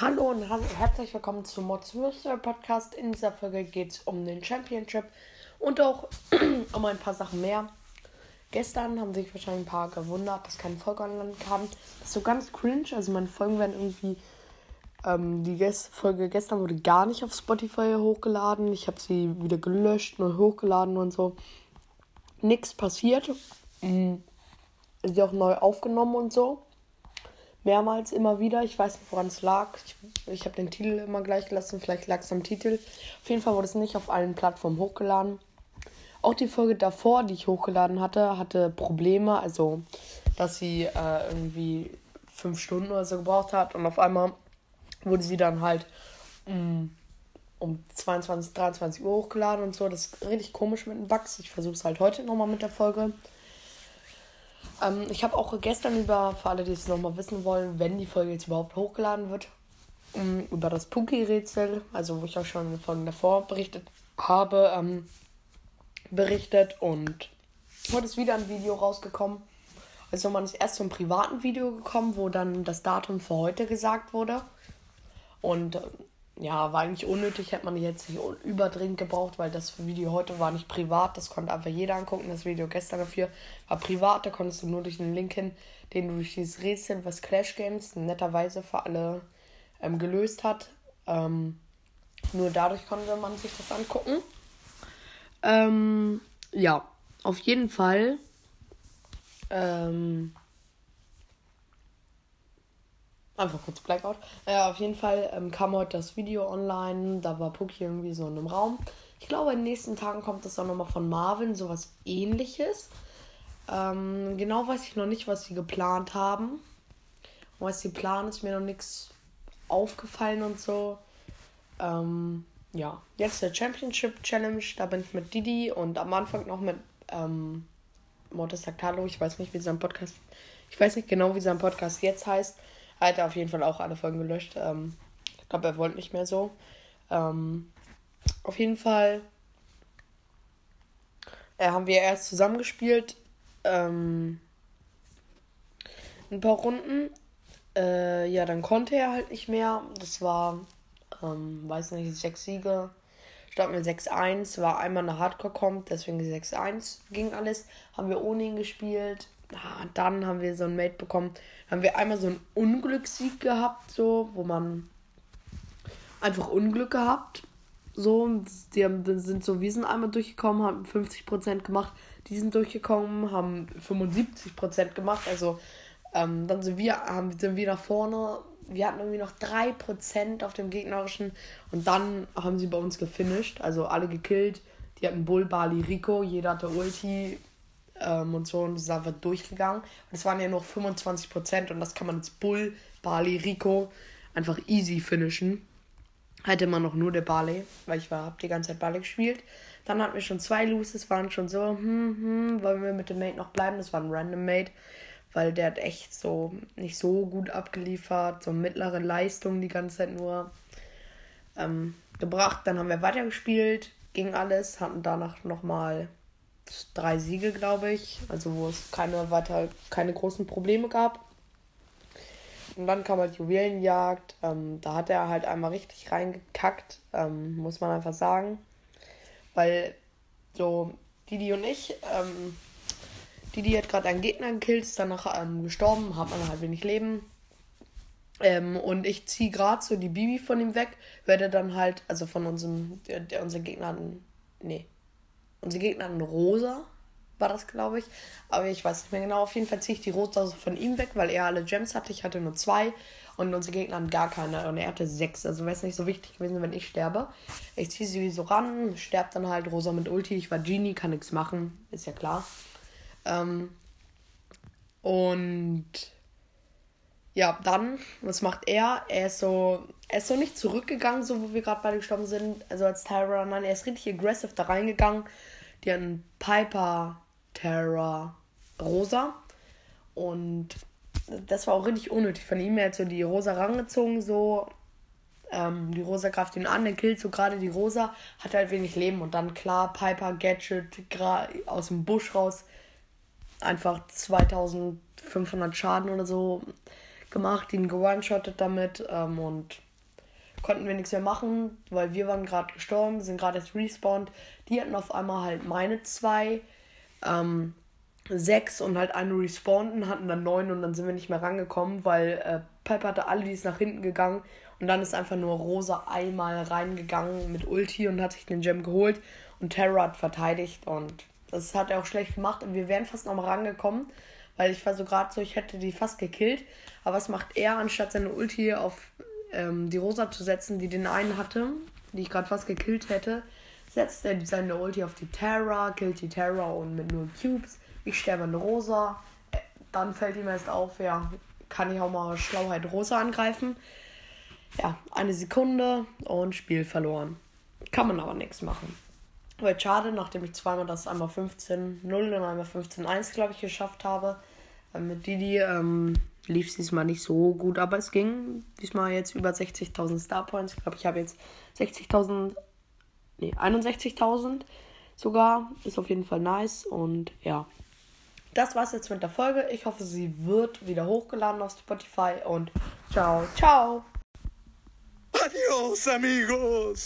Hallo und herzlich willkommen zum Mods Mystery Podcast. In dieser Folge geht es um den Championship und auch um ein paar Sachen mehr. Gestern haben sich wahrscheinlich ein paar gewundert, dass keine Folge online kam. Das ist so ganz cringe. Also meine Folgen werden irgendwie. Ähm, die Gest Folge gestern wurde gar nicht auf Spotify hochgeladen. Ich habe sie wieder gelöscht und hochgeladen und so. Nichts passiert. Mhm. Sie auch neu aufgenommen und so. Mehrmals immer wieder. Ich weiß nicht, woran es lag. Ich, ich habe den Titel immer gleich gelassen. Vielleicht lag es am Titel. Auf jeden Fall wurde es nicht auf allen Plattformen hochgeladen. Auch die Folge davor, die ich hochgeladen hatte, hatte Probleme. Also, dass sie äh, irgendwie fünf Stunden oder so gebraucht hat. Und auf einmal wurde sie dann halt um, um 22, 23 Uhr hochgeladen und so. Das ist richtig komisch mit den Bugs. Ich versuche es halt heute nochmal mit der Folge. Ähm, ich habe auch gestern über, für alle, die es nochmal wissen wollen, wenn die Folge jetzt überhaupt hochgeladen wird, um, über das Puki-Rätsel, also wo ich auch schon von davor berichtet habe, ähm, berichtet und heute ist wieder ein Video rausgekommen. Also man ist erst zum privaten Video gekommen, wo dann das Datum für heute gesagt wurde. Und äh, ja, war eigentlich unnötig, hätte man jetzt nicht überdringend gebraucht, weil das Video heute war nicht privat, das konnte einfach jeder angucken. Das Video gestern dafür war privat, da konntest du nur durch den Link hin, den du durch dieses Rätsel, was Clash Games netterweise für alle ähm, gelöst hat. Ähm, nur dadurch konnte man sich das angucken. Ähm, ja, auf jeden Fall. Ähm, einfach kurz Blackout. Äh, auf jeden Fall ähm, kam heute das Video online. Da war Puki irgendwie so in einem Raum. Ich glaube, in den nächsten Tagen kommt das auch nochmal von Marvin, sowas ähnliches. Ähm, genau weiß ich noch nicht, was sie geplant haben. Und was sie planen, ist mir noch nichts aufgefallen und so. Ähm, ja, jetzt der Championship Challenge. Da bin ich mit Didi und am Anfang noch mit ähm, Mortis sagt Hallo. Ich weiß nicht, wie sein Podcast. Ich weiß nicht genau, wie sein Podcast jetzt heißt. Er hat auf jeden Fall auch alle Folgen gelöscht. Ähm, ich glaube, er wollte nicht mehr so. Ähm, auf jeden Fall äh, haben wir erst zusammengespielt. Ähm, ein paar Runden. Äh, ja, dann konnte er halt nicht mehr. Das war ähm, weiß nicht, sechs Siege. Starten wir 6-1, war einmal eine Hardcore-Comp, deswegen 6-1 ging alles. Haben wir ohne ihn gespielt. Ah, dann haben wir so ein Mate bekommen. Haben wir einmal so einen Unglückssieg gehabt, so, wo man einfach Unglück gehabt. So, die haben, sind so, wir sind einmal durchgekommen, haben 50% gemacht. Die sind durchgekommen, haben 75% gemacht. Also, ähm, dann sind wir, haben, sind wir nach vorne wir hatten irgendwie noch 3% auf dem gegnerischen und dann haben sie bei uns gefinisht, also alle gekillt. Die hatten Bull, Bali, Rico, jeder hatte Ulti ähm, und so und ist einfach durchgegangen. Und es waren ja noch 25% und das kann man jetzt Bull, Bali, Rico einfach easy finishen. Hatte man noch nur der Bali, weil ich war, hab die ganze Zeit Bali gespielt. Dann hatten wir schon zwei Loses, waren schon so, hm, hm, wollen wir mit dem Mate noch bleiben? Das war ein Random Mate weil der hat echt so nicht so gut abgeliefert, so mittlere Leistung die ganze Zeit nur ähm, gebracht. Dann haben wir weitergespielt, ging alles, hatten danach nochmal drei Siege, glaube ich, also wo es keine weiter, keine großen Probleme gab. Und dann kam halt Juwelenjagd, ähm, da hat er halt einmal richtig reingekackt, ähm, muss man einfach sagen. Weil so Didi und ich, ähm, die hat gerade einen Gegner gekillt, ist danach ähm, gestorben, hat man halt wenig Leben. Ähm, und ich ziehe gerade so die Bibi von ihm weg, werde dann halt, also von unserem, der, der unser Gegner nee, unsere Gegner hatten Rosa, war das, glaube ich. Aber ich weiß nicht mehr genau. Auf jeden Fall ziehe ich die Rosa von ihm weg, weil er alle Gems hatte. Ich hatte nur zwei und unsere Gegner hatten gar keine. Und er hatte sechs. Also wäre es nicht so wichtig gewesen, wenn ich sterbe. Ich ziehe sie so ran, sterbt dann halt Rosa mit Ulti. Ich war Genie, kann nichts machen, ist ja klar. Ähm, und ja, dann, was macht er? Er ist so, er ist so nicht zurückgegangen, so wo wir gerade beide gestorben sind, also als Terror, nein, er ist richtig aggressiv da reingegangen. Die hatten Piper, Terror, Rosa. Und das war auch richtig unnötig von ihm. Er hat so die Rosa rangezogen, so. Äh, Ähm, die Rosa greift ihn an, der killt so gerade die Rosa, hat halt wenig Leben und dann klar, Piper, Gadget, aus dem Busch raus, einfach 2500 Schaden oder so gemacht, ihn gewone-shottet damit ähm, und konnten wir nichts mehr machen, weil wir waren gerade gestorben, sind gerade erst respawned. Die hatten auf einmal halt meine zwei, ähm, sechs und halt eine respawnten, hatten dann neun und dann sind wir nicht mehr rangekommen, weil äh, Piper hatte alle, die ist nach hinten gegangen und dann ist einfach nur Rosa einmal reingegangen mit Ulti und hat sich den Gem geholt und Terra hat verteidigt und das hat er auch schlecht gemacht und wir wären fast noch mal rangekommen, weil ich war so gerade so, ich hätte die fast gekillt. Aber was macht er, anstatt seine Ulti auf ähm, die Rosa zu setzen, die den einen hatte, die ich gerade fast gekillt hätte, setzt er seine Ulti auf die Terra, killt die Terra und mit nur Cubes. Ich sterbe an Rosa. Äh, dann fällt ihm erst auf, ja, kann ich auch mal Schlauheit Rosa angreifen. Ja, eine Sekunde und Spiel verloren. Kann man aber nichts machen. Weil schade, nachdem ich zweimal das einmal 15-0 und einmal 15-1, glaube ich, geschafft habe. Äh, mit Didi ähm, lief es diesmal nicht so gut, aber es ging diesmal jetzt über 60.000 Star Points. Ich glaube, ich habe jetzt 60.000, nee, 61.000 sogar. Ist auf jeden Fall nice und ja. Das war's jetzt mit der Folge. Ich hoffe, sie wird wieder hochgeladen auf Spotify und ciao, ciao. Adios, amigos.